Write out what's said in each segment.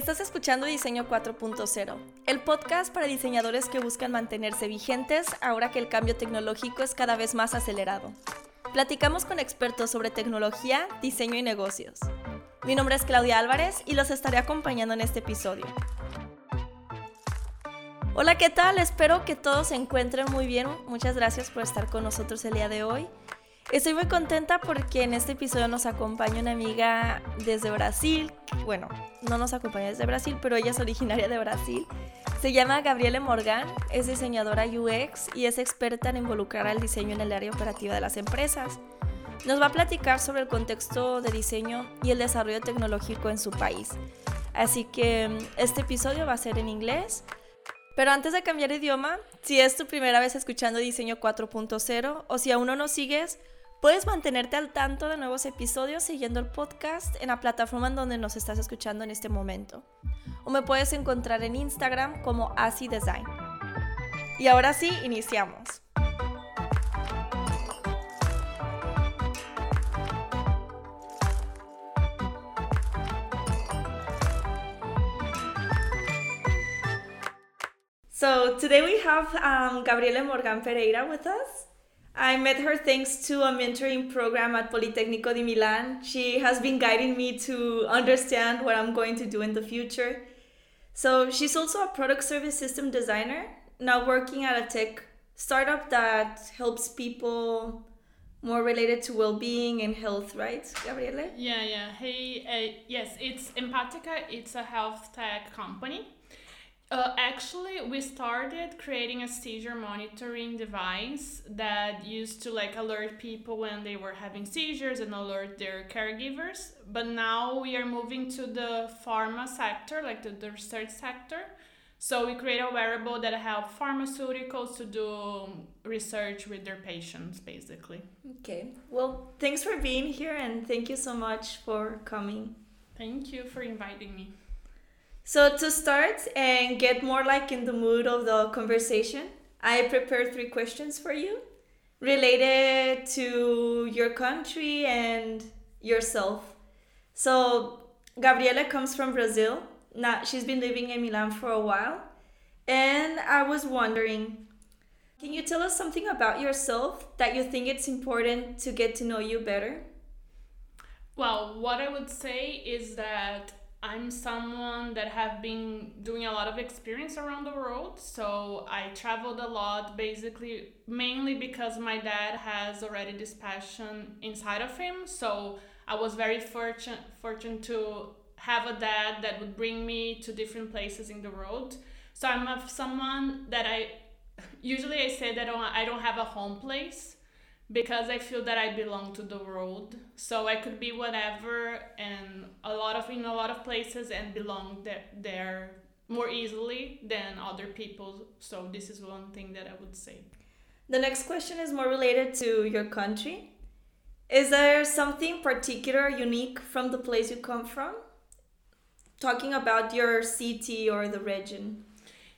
Estás escuchando Diseño 4.0, el podcast para diseñadores que buscan mantenerse vigentes ahora que el cambio tecnológico es cada vez más acelerado. Platicamos con expertos sobre tecnología, diseño y negocios. Mi nombre es Claudia Álvarez y los estaré acompañando en este episodio. Hola, ¿qué tal? Espero que todos se encuentren muy bien. Muchas gracias por estar con nosotros el día de hoy. Estoy muy contenta porque en este episodio nos acompaña una amiga desde Brasil. Bueno, no nos acompaña desde Brasil, pero ella es originaria de Brasil. Se llama Gabriele Morgan, es diseñadora UX y es experta en involucrar al diseño en el área operativa de las empresas. Nos va a platicar sobre el contexto de diseño y el desarrollo tecnológico en su país. Así que este episodio va a ser en inglés. Pero antes de cambiar idioma, si es tu primera vez escuchando Diseño 4.0 o si aún no nos sigues, Puedes mantenerte al tanto de nuevos episodios siguiendo el podcast en la plataforma en donde nos estás escuchando en este momento. O me puedes encontrar en Instagram como Asi Design. Y ahora sí, iniciamos. So today we have um, Morgan Pereira with us. I met her thanks to a mentoring program at Politecnico di Milan. She has been guiding me to understand what I'm going to do in the future. So she's also a product service system designer, now working at a tech startup that helps people more related to well-being and health, right, Gabriele? Yeah, yeah. Hey, uh, yes, it's Empatica. It's a health tech company uh, actually, we started creating a seizure monitoring device that used to like alert people when they were having seizures and alert their caregivers. But now we are moving to the pharma sector, like the, the research sector. So we create a wearable that help pharmaceuticals to do research with their patients, basically. Okay. Well, thanks for being here and thank you so much for coming. Thank you for inviting me. So to start and get more like in the mood of the conversation, I prepared three questions for you related to your country and yourself. So Gabriela comes from Brazil. Now she's been living in Milan for a while. And I was wondering, can you tell us something about yourself that you think it's important to get to know you better? Well, what I would say is that I'm someone that have been doing a lot of experience around the world. So I traveled a lot, basically, mainly because my dad has already this passion inside of him. So I was very fortunate, fortunate to have a dad that would bring me to different places in the world. So I'm someone that I usually I say that I don't have a home place because I feel that I belong to the world. So I could be whatever and a lot of in a lot of places and belong there, there more easily than other people. So this is one thing that I would say. The next question is more related to your country. Is there something particular unique from the place you come from? Talking about your city or the region.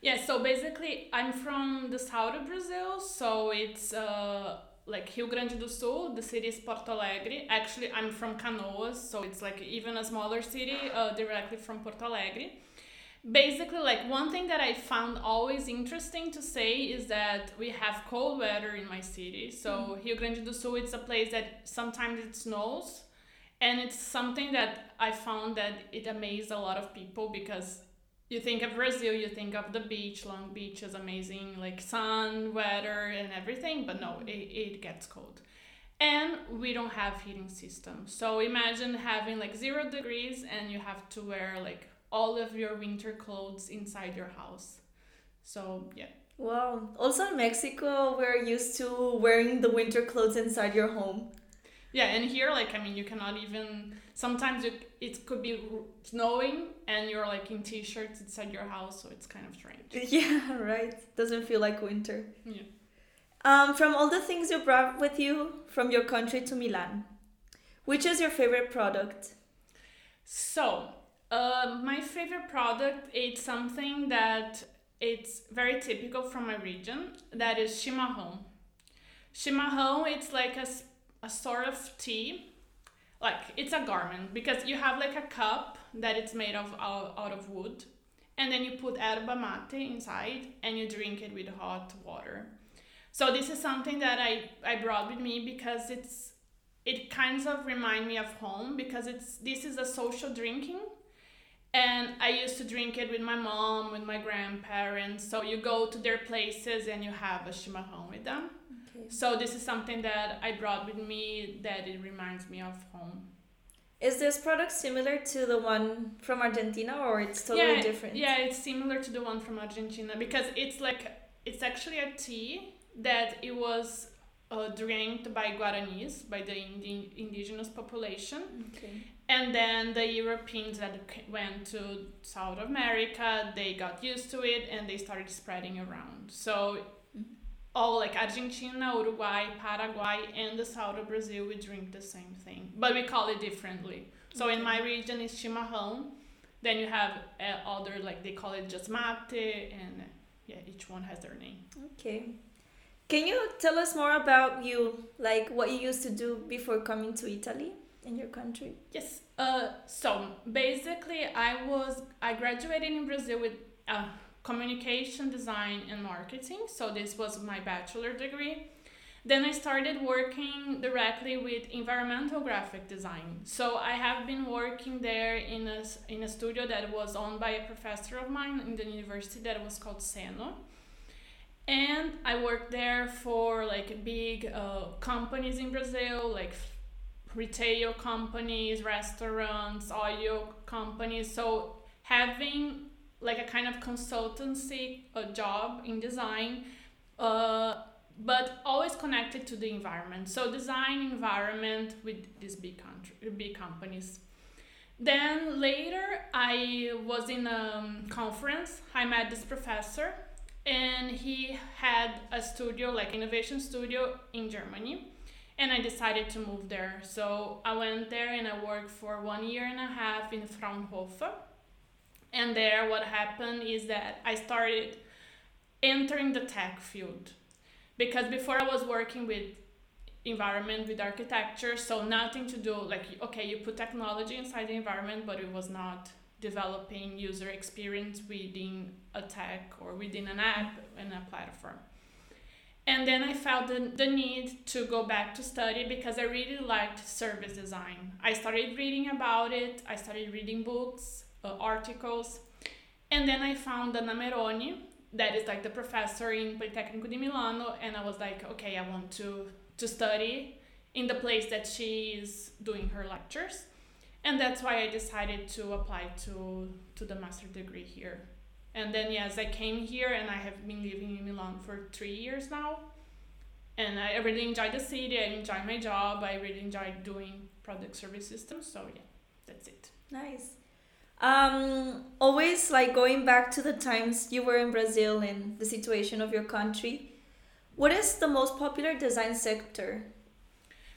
Yeah, so basically I'm from the south of Brazil, so it's uh like Rio Grande do Sul, the city is Porto Alegre. Actually, I'm from Canoas, so it's like even a smaller city uh, directly from Porto Alegre. Basically, like one thing that I found always interesting to say is that we have cold weather in my city. So mm. Rio Grande do Sul, it's a place that sometimes it snows, and it's something that I found that it amazed a lot of people because you think of Brazil, you think of the beach. Long Beach is amazing, like sun, weather, and everything. But no, it, it gets cold, and we don't have heating system. So imagine having like zero degrees, and you have to wear like all of your winter clothes inside your house. So yeah. Wow. Also in Mexico, we're used to wearing the winter clothes inside your home. Yeah, and here, like, I mean, you cannot even. Sometimes it, it could be snowing and you're like in t shirts inside your house, so it's kind of strange. Yeah, right. Doesn't feel like winter. Yeah. Um, from all the things you brought with you from your country to Milan, which is your favorite product? So, uh, my favorite product it's something that it's very typical from my region. That is chimarrão. Chimarrão, it's like a, a sort of tea. Like it's a garment because you have like a cup that it's made of out, out of wood, and then you put erba mate inside and you drink it with hot water. So this is something that I I brought with me because it's it kind of remind me of home because it's this is a social drinking and I used to drink it with my mom, with my grandparents. So you go to their places and you have a chimarrão with them. Okay. So this is something that I brought with me that it reminds me of home. Is this product similar to the one from Argentina or it's totally yeah, different? Yeah, it's similar to the one from Argentina because it's like it's actually a tea that it was uh, drank by Guaranis, by the indi- indigenous population. Okay. And then the Europeans that went to South America, they got used to it and they started spreading around. So. All like Argentina, Uruguay, Paraguay, and the south of Brazil, we drink the same thing, but we call it differently. So okay. in my region, it's chimarrão. Then you have uh, other like they call it just mate, and yeah, each one has their name. Okay. Can you tell us more about you, like what you used to do before coming to Italy in your country? Yes. Uh, so basically, I was I graduated in Brazil with uh, communication design and marketing. So this was my bachelor degree. Then I started working directly with environmental graphic design. So I have been working there in a, in a studio that was owned by a professor of mine in the university that was called Seno and I worked there for like big uh, companies in Brazil, like retail companies, restaurants, audio companies. So having like a kind of consultancy a job in design, uh, but always connected to the environment. So design environment with these big country, big companies. Then later, I was in a conference. I met this professor and he had a studio like innovation studio in germany and i decided to move there so i went there and i worked for one year and a half in fraunhofer and there what happened is that i started entering the tech field because before i was working with environment with architecture so nothing to do like okay you put technology inside the environment but it was not developing user experience within a tech or within an app and a platform. And then I felt the, the need to go back to study because I really liked service design. I started reading about it, I started reading books, uh, articles, and then I found Anna Meroni, that is like the professor in Politecnico di Milano, and I was like, okay, I want to, to study in the place that she is doing her lectures and that's why I decided to apply to to the master degree here. And then yes, I came here and I have been living in Milan for three years now. And I really enjoy the city. I enjoy my job. I really enjoy doing product service systems. So yeah, that's it. Nice. Um, always like going back to the times you were in Brazil and the situation of your country. What is the most popular design sector?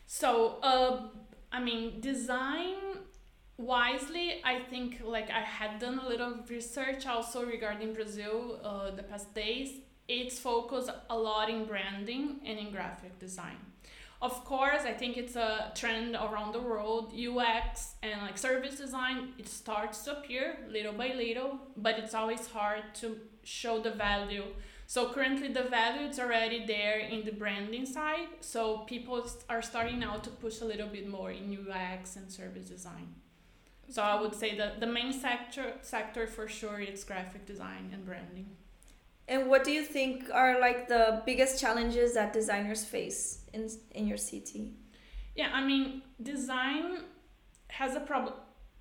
So, uh, I mean, design wisely i think like i had done a little research also regarding brazil uh, the past days it's focused a lot in branding and in graphic design of course i think it's a trend around the world. Ux and like service design it starts to appear little by little but it's always hard to show the value. So currently the value is already there in the branding side so people are starting now to push a little bit more in ux and service design. So I would say that the main sector sector for sure is graphic design and branding. And what do you think are like the biggest challenges that designers face in in your city? Yeah, I mean, design has a problem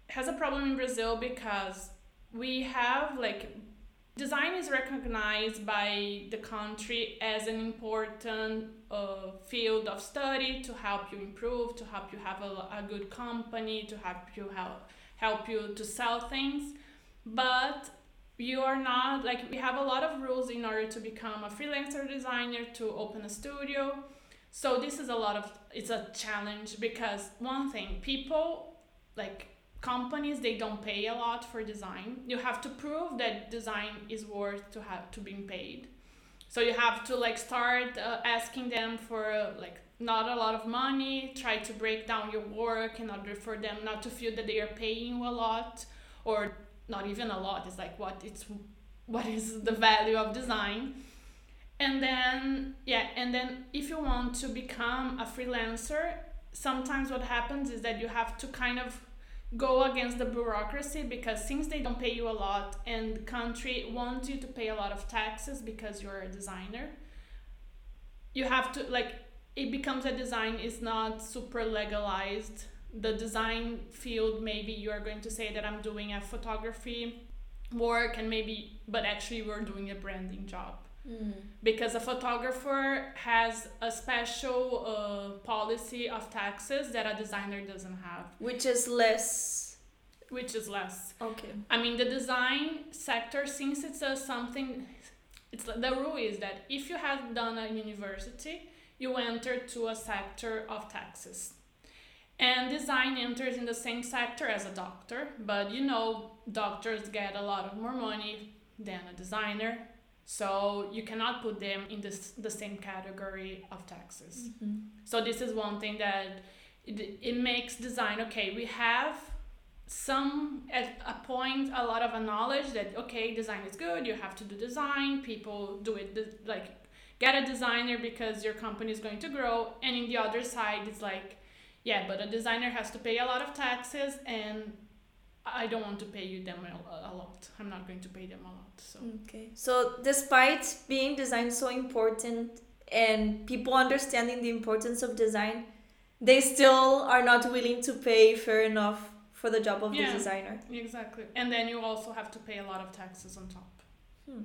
has a problem in Brazil because we have like design is recognized by the country as an important uh, field of study to help you improve to help you have a, a good company to help you help help you to sell things but you are not like we have a lot of rules in order to become a freelancer designer to open a studio so this is a lot of it's a challenge because one thing people like companies they don't pay a lot for design. You have to prove that design is worth to have to being paid. So you have to like start uh, asking them for uh, like not a lot of money try to break down your work in order for them not to feel that they are paying you a lot or not even a lot it's like what it's what is the value of design and then yeah and then if you want to become a freelancer sometimes what happens is that you have to kind of go against the bureaucracy because since they don't pay you a lot and the country wants you to pay a lot of taxes because you're a designer you have to like it becomes a design is not super legalized. The design field maybe you are going to say that i'm doing a photography work and maybe but actually we're doing a branding job mm. because a photographer has a special uh, policy of taxes that a designer doesn't have. Which is less. Which is less. Okay. I mean the design sector since it's a something it's the rule is that if you have done a university you enter to a sector of taxes. And design enters in the same sector as a doctor, but you know, doctors get a lot of more money than a designer, so you cannot put them in this, the same category of taxes. Mm-hmm. So, this is one thing that it, it makes design okay. We have some at a point a lot of a knowledge that okay design is good you have to do design people do it like get a designer because your company is going to grow and in the other side it's like yeah, but a designer has to pay a lot of taxes, and I don't want to pay you them a, a lot. I'm not going to pay them a lot. So okay. So despite being design so important and people understanding the importance of design, they still are not willing to pay fair enough for the job of yeah, the designer. Exactly. And then you also have to pay a lot of taxes on top. Hmm.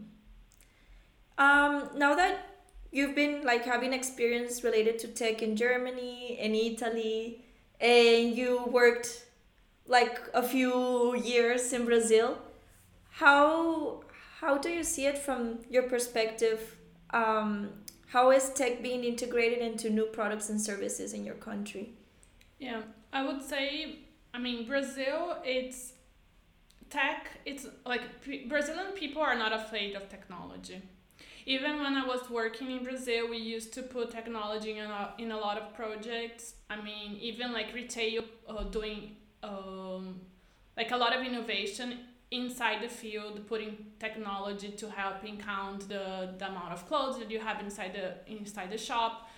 Um, now that you've been like having experience related to tech in Germany and Italy, and you worked like a few years in Brazil. How how do you see it from your perspective? Um, how is tech being integrated into new products and services in your country? Yeah, I would say, I mean, Brazil, it's tech, it's like Brazilian people are not afraid of technology even when I was working in Brazil, we used to put technology in a, in a lot of projects. I mean, even like retail uh, doing um, like a lot of innovation inside the field, putting technology to helping count the, the amount of clothes that you have inside the inside the shop.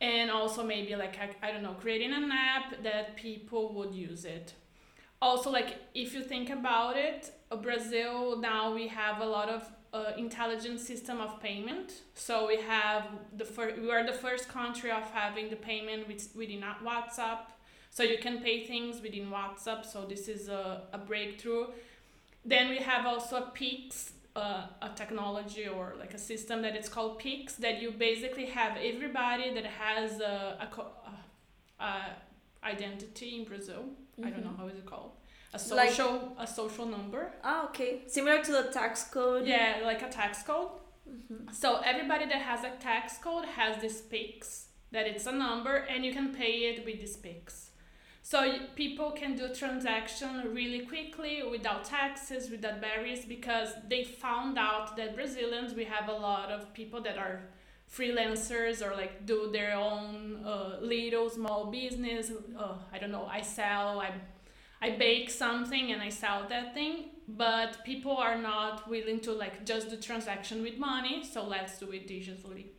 And also maybe like I, I don't know, creating an app that people would use it. Also, like if you think about it, uh, Brazil now we have a lot of uh, intelligent system of payment. So we have the first, we are the first country of having the payment with, within WhatsApp. So you can pay things within WhatsApp. So this is a, a breakthrough. Then we have also a Pix, uh, a technology or like a system that it's called Pix that you basically have everybody that has a, a, a identity in Brazil. Mm-hmm. I don't know mm-hmm. how is it called a social like, a social number. Ah, okay. Similar to the tax code. Yeah, like a tax code. Mm-hmm. So everybody that has a tax code has this Pix that it's a number, and you can pay it with this Pix. So people can do transaction really quickly without taxes, without barriers, because they found out that Brazilians we have a lot of people that are freelancers or like do their own uh, little small business. Uh, I don't know. I sell. I I bake something and I sell that thing, but people are not willing to like just do transaction with money, so let's do it digitally.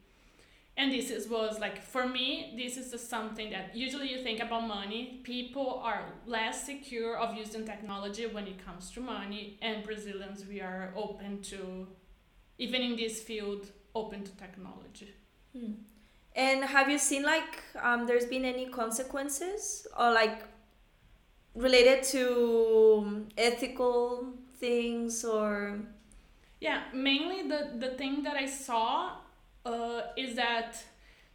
And this is was like for me, this is something that usually you think about money. People are less secure of using technology when it comes to money, and Brazilians we are open to, even in this field, open to technology. Hmm. And have you seen like um, there's been any consequences or like related to ethical things or yeah mainly the the thing that i saw uh, is that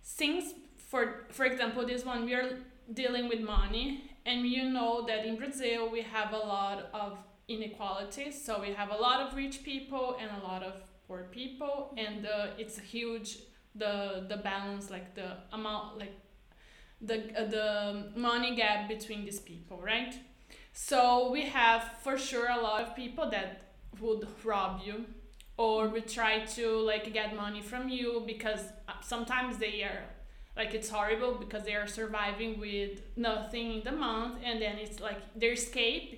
since for for example this one we are dealing with money and you know that in brazil we have a lot of inequalities so we have a lot of rich people and a lot of poor people and uh, it's a huge the the balance like the amount like the uh, the money gap between these people, right? So we have for sure a lot of people that would rob you or we try to like get money from you because uh, sometimes they are like it's horrible because they are surviving with nothing in the month and then it's like their escape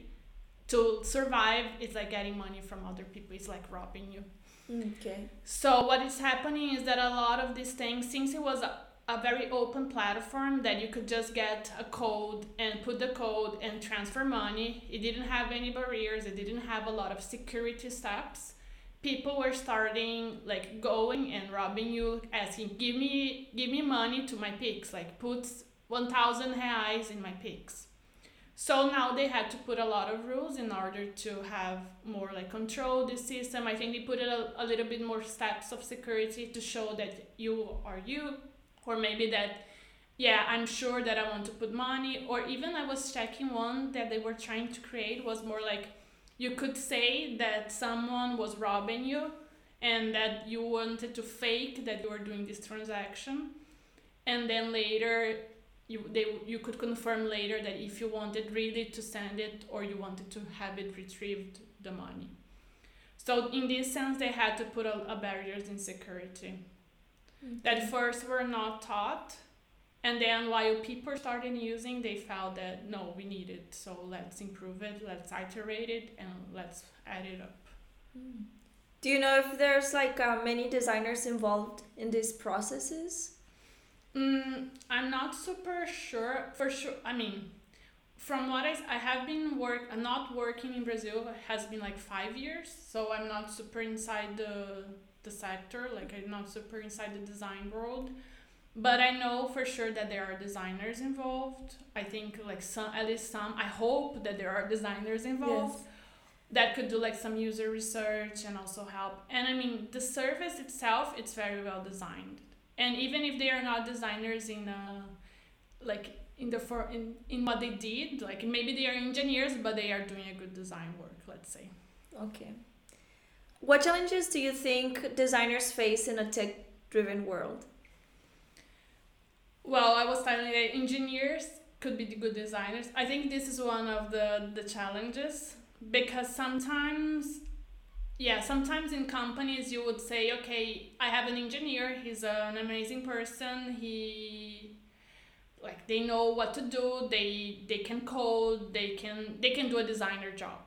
to survive is like getting money from other people. It's like robbing you. Okay. so what is happening is that a lot of these things since it was a, a very open platform that you could just get a code and put the code and transfer money it didn't have any barriers it didn't have a lot of security steps people were starting like going and robbing you asking give me give me money to my Pix like put 1000 reais in my Pix so now they had to put a lot of rules in order to have more like control the system. I think they put a, a little bit more steps of security to show that you are you or maybe that yeah i'm sure that i want to put money. Or even i was checking one that they were trying to create was more like you could say that someone was robbing you and that you wanted to fake that you were doing this transaction. And then later you they you could confirm later that if you wanted really to send it or you wanted to have it retrieved the money. So in this sense they had to put a, a barriers in security. Mm-hmm. That first were not taught and then while people started using they felt that no we need it so let's improve it let's iterate it and let's add it up Do you know if there's like uh, many designers involved in these processes? Mm, I'm not super sure. For sure, I mean, from what I, I have been work, uh, not working in Brazil has been like five years, so I'm not super inside the the sector. Like I'm not super inside the design world, but I know for sure that there are designers involved. I think like some, at least some. I hope that there are designers involved that could do like some user research and also help. And I mean, the service itself, it's very well designed. And even if they are not designers in uh, like in the for in, in what they did, like maybe they are engineers, but they are doing a good design work. Let's say. Okay. What challenges do you think designers face in a tech-driven world? Well, I was telling that engineers could be the good designers. I think this is one of the the challenges because sometimes yeah, sometimes in companies you would say, okay, I have an engineer, he's an amazing person, he like they know what to do, they they can code, they can they can do a designer job.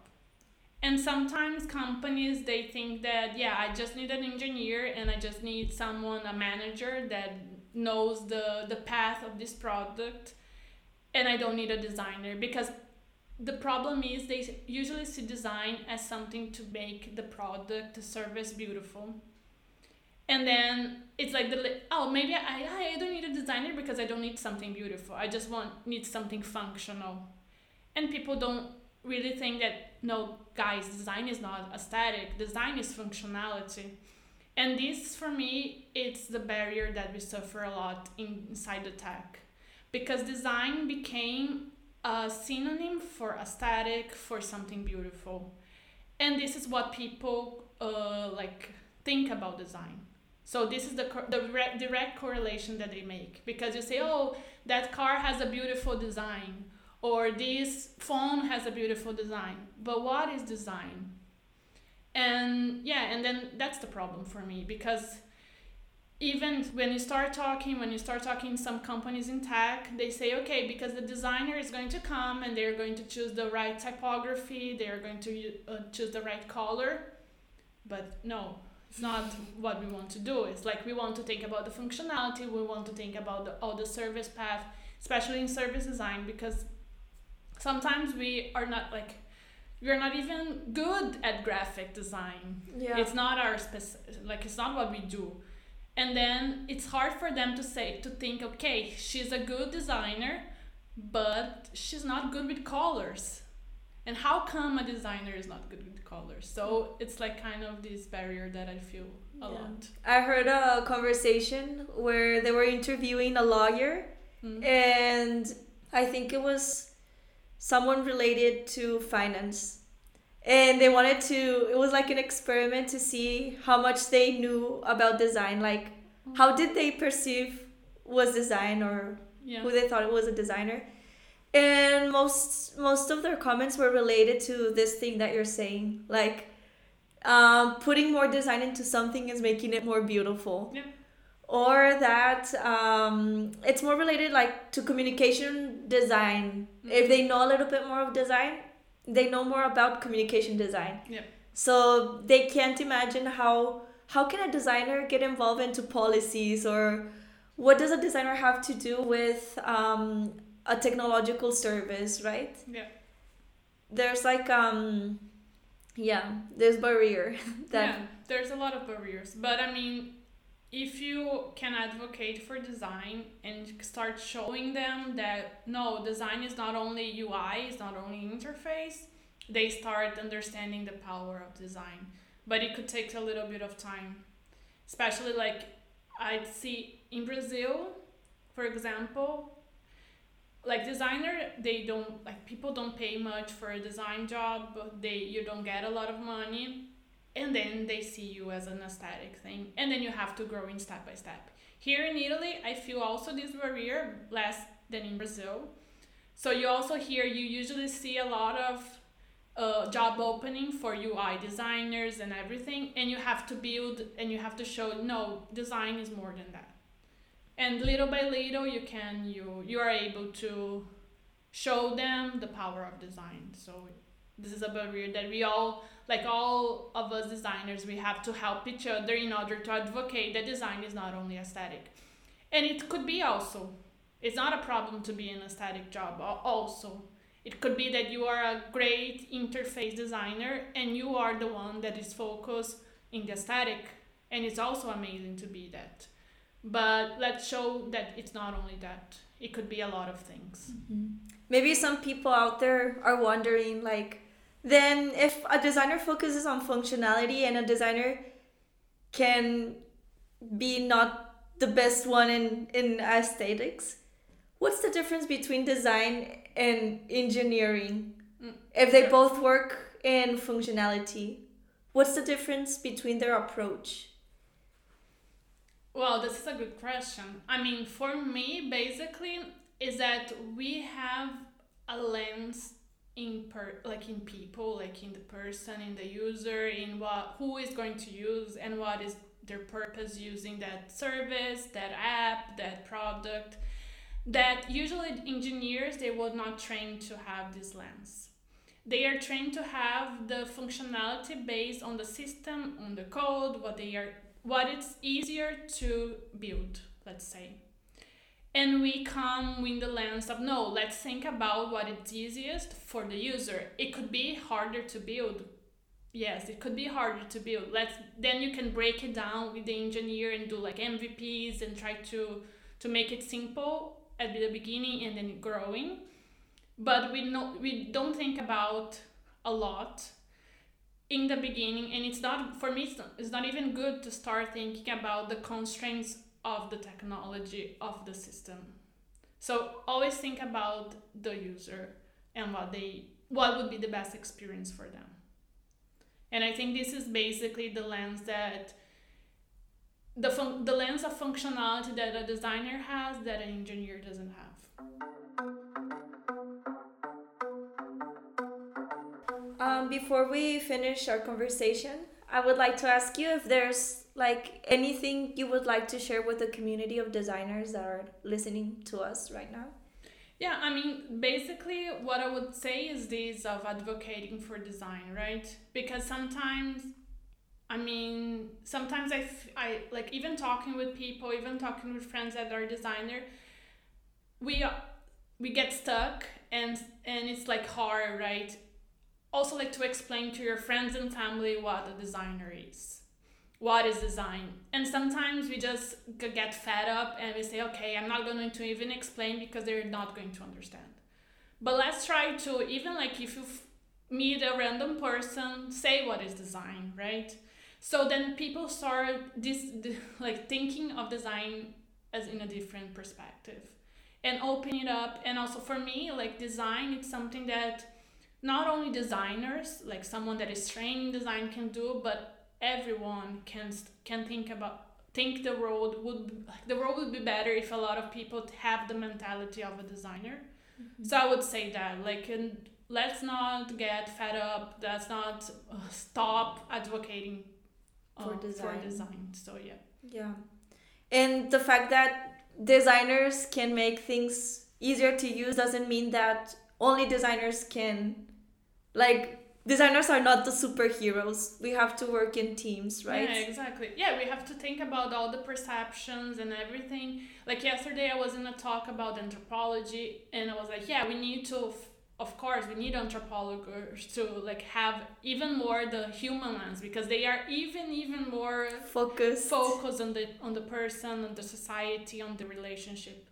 And sometimes companies they think that yeah, I just need an engineer and I just need someone a manager that knows the the path of this product and I don't need a designer because the problem is they usually see design as something to make the product the service beautiful. And then it's like the oh maybe I, I don't need a designer because i don't need something beautiful. I just want need something functional. And people don't really think that no guys design is not aesthetic. Design is functionality and this for me it's the barrier that we suffer a lot in, inside the tech. Because design became a synonym for aesthetic for something beautiful. And this is what people uh, like think about design. So this is the the re- direct correlation that they make. Because you say oh that car has a beautiful design or this phone has a beautiful design. But what is design and yeah and then that's the problem for me because even when you start talking when you start talking some companies in tech they say okay because the designer is going to come and they're going to choose the right typography they're going to uh, choose the right color. But no it's not what we want to do. It's like we want to think about the functionality we want to think about the, all the service path especially in service design because sometimes we are not like we're not even good at graphic design Yeah. it's not our spec- like it's not what we do and then it's hard for them to say to think okay she's a good designer but she's not good with colors and how come a designer is not good with colors so it's like kind of this barrier that i feel a Yeah. lot I heard a conversation where they were interviewing a lawyer, Mm. and I think it was someone related to finance. And they wanted to, it was like an experiment to see how much they knew about design. Like, how did they perceive was design or yeah who they thought was a designer. and most most of their comments were related to this thing that you're saying like um, putting more design into something is making it more beautiful Yeah. Or that um, it's more related like to communication design if they know a little bit more of design they know more about communication design Yeah. so they can't imagine how how can a designer get involved into policies or what does a designer have to do with um, a technological service right Yeah. there's like um yeah there's barrier that yeah, there's a lot of barriers. But I mean, if you can advocate for design and start showing them that no, design is not only UI, it's not only interface, they start understanding the power of design. But it could take a little bit of time. Especially like I'd see in Brazil, for example, like designer they don't like people don't pay much for a design job but they you don't get a lot of money and then they see you as an aesthetic thing and then you have to grow in step by step. Here in italy i feel also this barrier less than in brazil. So you also here you usually see a lot of uh, job opening for ui designers and everything and you have to build and you have to show no design is more than that. And little by little you can you you are able to show them the power of design. So this is a barrier that we all like all of us designers we have to help each other in order to advocate that design is not only aesthetic. And it could be also it's not a problem to be an aesthetic job also. It could be that you are a great interface designer and you are the one that is focused in the aesthetic and it's also amazing to be that. But let's show that it's not only that it could be a lot of things. Mm-hmm. Maybe some people out there are wondering like then if a designer focuses on functionality and a designer can be not the best one in in aesthetics what's the difference between design and engineering? Mm, if they both work in functionality what's the difference between their approach? Well, this is a good question. I mean, for me, basically, is that we have a lens in per like in people, like in the person, in the user, in what who is going to use and what is their purpose using that service, that app, that product. That usually engineers they were not trained to have this lens. They are trained to have the functionality based on the system, on the code, what they are what it's easier to build, let's say. And we come with the lens of no, let's think about what is easiest for the user. It could be harder to build. Yes, it could be harder to build. Let's then you can break it down with the engineer and do like MVPs and try to to make it simple at the beginning and then growing. But we know we don't think about a lot in the beginning and it's not for me it's not, it's not even good to start thinking about the constraints of the technology of the system. So always think about the user and what they what would be the best experience for them. And i think this is basically the lens that the fun- the lens of functionality that a designer has that an engineer doesn't have. Um, before we finish our conversation, I would like to ask you if there's like anything you would like to share with the community of designers that are listening to us right now. Yeah, I mean, basically, what I would say is this of advocating for design, right? Because sometimes, I mean, sometimes I, I like even talking with people, even talking with friends that are designer, we we get stuck and and it's like hard, right? Also, like to explain to your friends and family what a designer is. What is design? And sometimes we just get fed up and we say okay i'm not going to even explain because they're not going to understand. But let's try to even like if you meet a random person say what is design right? So then people start this like thinking of design as in a different perspective and open it up. And also for me like design it's something that not only designers like someone that is trained in design can do but everyone can can think about think the world would the world would be better if a lot of people have the mentality of a designer Mm-hmm. So I would say that, like, and let's not get fed up. Let's not uh, stop advocating uh, For design. For design. So yeah. Yeah. And the fact that designers can make things easier to use doesn't mean that only designers can like designers are not the superheroes. We have to work in teams, right? Yeah, exactly. Yeah, we have to think about all the perceptions and everything. Like yesterday, I was in a talk about anthropology, and I was like, yeah, we need to. F- of course, we need anthropologists to like have even more the human lens because they are even even more focused focused on the on the person, on the society, on the relationship.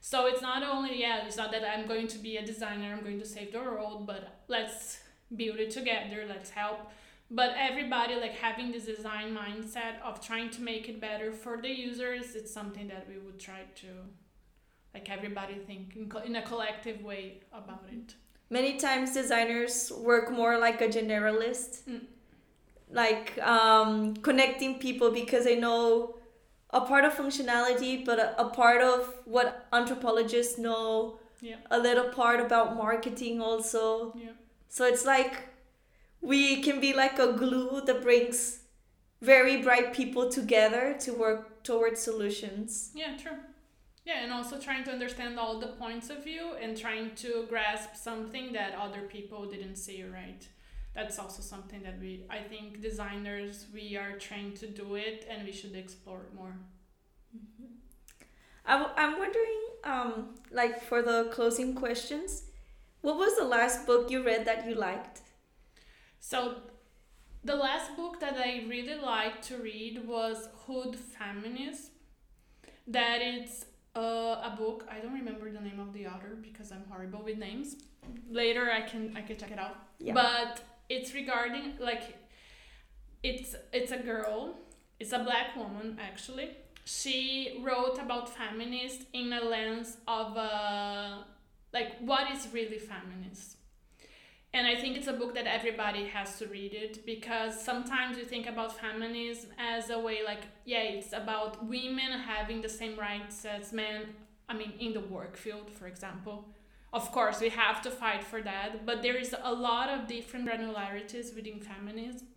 So it's not only yeah, it's not that I'm going to be a designer, I'm going to save the world, but let's build it together, let's help. But everybody like having this design mindset of trying to make it better for the users, it's something that we would try to like everybody think in, co- in a collective way about it. Many times designers work more like a generalist. Mm. Like um, connecting people because they know a part of functionality, but a, a part of what anthropologists know, Yeah. a little part about marketing also. Yeah. So it's like we can be like a glue that brings very bright people together to work towards solutions. Yeah, true. Yeah, and also trying to understand all the points of view and trying to grasp something that other people didn't see, right? That's also something that we, I think, designers, we are trained to do it and we should explore it more. I w- I'm wondering, um, like for the closing questions, what was the last book you read that you liked? So, the last book that I really liked to read was Hood Feminism. That it's uh, a book. I don't remember the name of the author because I'm horrible with names. Later, I can I can check it out. Yeah. But it's regarding like it's it's a girl. It's a black woman actually. She wrote about feminist in a lens of uh, like what is really feminist? And i think it's a book that everybody has to read it because sometimes you think about feminism as a way like yeah it's about women having the same rights as men i mean in the work field for example. Of course we have to fight for that but there is a lot of different granularities within feminism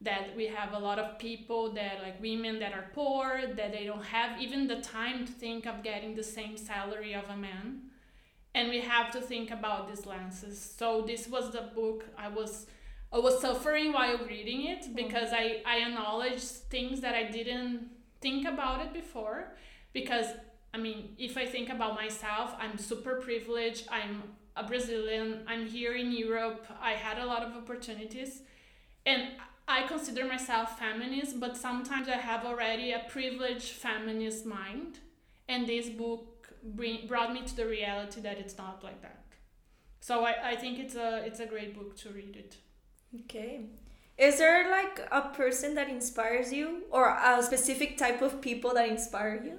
that we have a lot of people that like women that are poor that they don't have even the time to think of getting the same salary of a man and we have to think about these lenses. So this was the book i was i was suffering while reading it mm-hmm. because i i acknowledged things that i didn't think about it before. Because i mean if i think about myself i'm super privileged. I'm a brazilian. I'm here in europe. I had a lot of opportunities. And i consider myself feminist but sometimes i have already a privileged feminist mind. And this book bring, brought me to the reality that it's not like that. So I, I think it's a it's a great book to read it. Okay. Is there like a person that inspires you or a specific type of people that inspire you?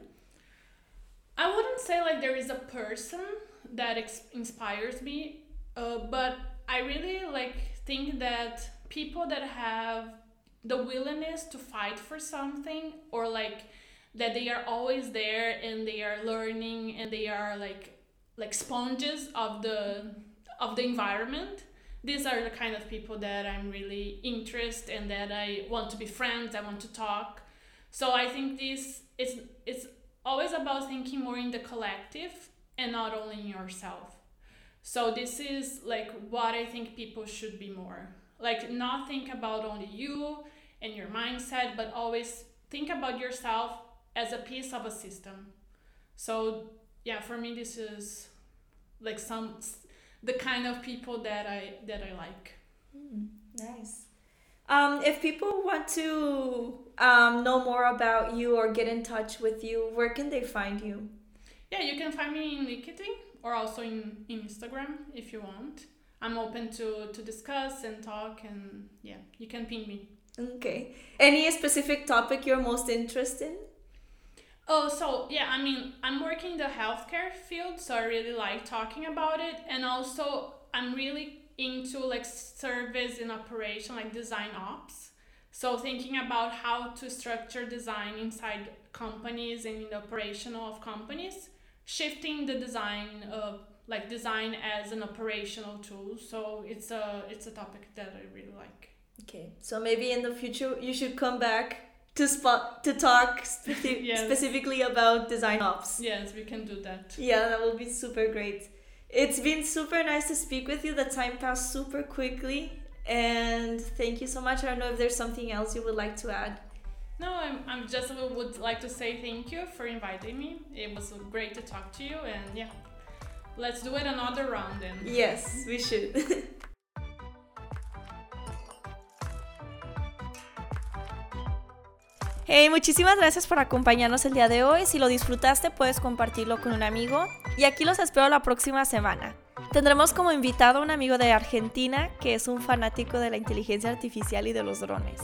I wouldn't say like there is a person that ex- inspires me, uh, but I really like think that people that have the willingness to fight for something or like that they are always there and they are learning and they are like like sponges of the of the environment. These are the kind of people that i'm really interested and that i want to be friends i want to talk. So i think this is it's always about thinking more in the collective and not only in yourself. So this is like what i think people should be more. Like not think about only you and your mindset but always think about yourself as a piece of a system. So yeah, for me this is like some the kind of people that I that I like. Mm, nice. Um, if people want to um, know more about you or get in touch with you, where can they find you? Yeah, you can find me in LinkedIn or also in, in Instagram if you want. I'm open to, to discuss and talk and yeah, you can ping me. Okay. Any specific topic you're most interested in? Oh, so yeah, I mean, I'm working in the healthcare field, so I really like talking about it. And also, I'm really into like service and operation, like design ops. So, thinking about how to structure design inside companies and in the operational of companies, shifting the design of like design as an operational tool. So it's a it's a topic that I really like. Okay, so maybe in the future you should come back to spot to talk speci- Yes. specifically about design ops. Yes, we can do that. Yeah, that will be super great. It's been super nice to speak with you. The time passed super quickly, and thank you so much. I don't know if there's something else you would like to add. No, I'm, I'm just would like to say thank you for inviting me. It was great to talk to you, and yeah, let's do it another round then. Yes, we should. Hey, muchísimas gracias por acompañarnos el día de hoy. Si lo disfrutaste, puedes compartirlo con un amigo. Y aquí los espero la próxima semana. Tendremos como invitado a un amigo de Argentina que es un fanático de la inteligencia artificial y de los drones.